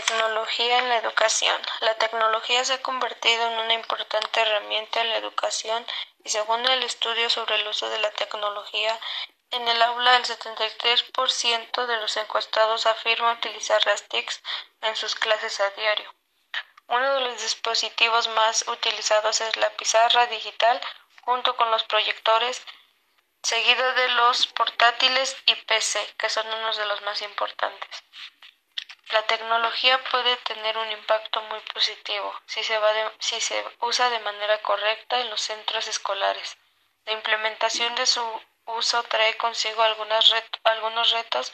tecnología en la educación. La tecnología se ha convertido en una importante herramienta en la educación y según el estudio sobre el uso de la tecnología en el aula el 73% de los encuestados afirma utilizar las TICs en sus clases a diario. Uno de los dispositivos más utilizados es la pizarra digital junto con los proyectores, seguido de los portátiles y PC, que son unos de los más importantes. La tecnología puede tener un impacto muy positivo si se, usa de manera correcta en los centros escolares. La implementación de su uso trae consigo algunos retos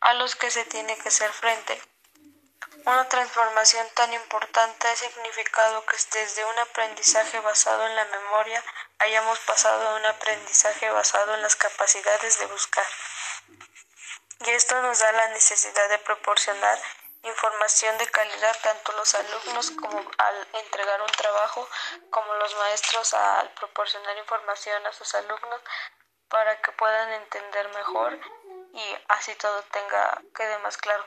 a los que se tiene que hacer frente. Una transformación tan importante ha significado que desde un aprendizaje basado en la memoria hayamos pasado a un aprendizaje basado en las capacidades de buscar y esto nos da la necesidad de proporcionar información de calidad tanto los alumnos como al entregar un trabajo como los maestros al proporcionar información a sus alumnos para que puedan entender mejor y así todo tenga quede más claro.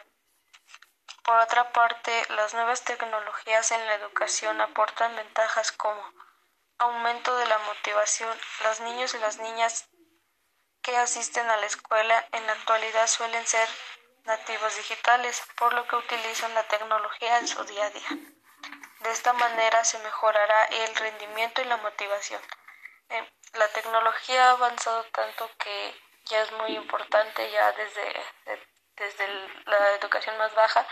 Por otra parte, las nuevas tecnologías en la educación aportan ventajas como aumento de la motivación. Los niños y las niñas que asisten a la escuela en la actualidad suelen ser nativos digitales, por lo que utilizan la tecnología en su día a día. De esta manera se mejorará el rendimiento y la motivación. Eh, la tecnología ha avanzado tanto que ya es muy importante, ya desde, desde la educación más baja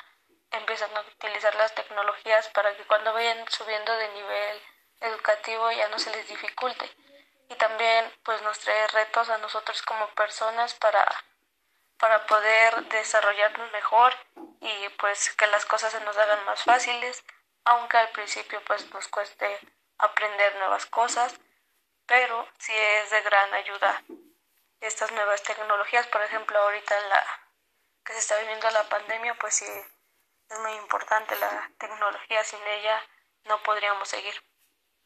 empiezan a utilizar las tecnologías para que cuando vayan subiendo de nivel educativo ya no se les dificulte y también pues nos trae retos a nosotros como personas para para poder desarrollarnos mejor y pues que las cosas se nos hagan más fáciles aunque al principio pues nos cueste aprender nuevas cosas pero sí es de gran ayuda estas nuevas tecnologías. Por ejemplo ahorita la que se está viviendo la pandemia pues sí es muy importante la tecnología sin ella no podríamos seguir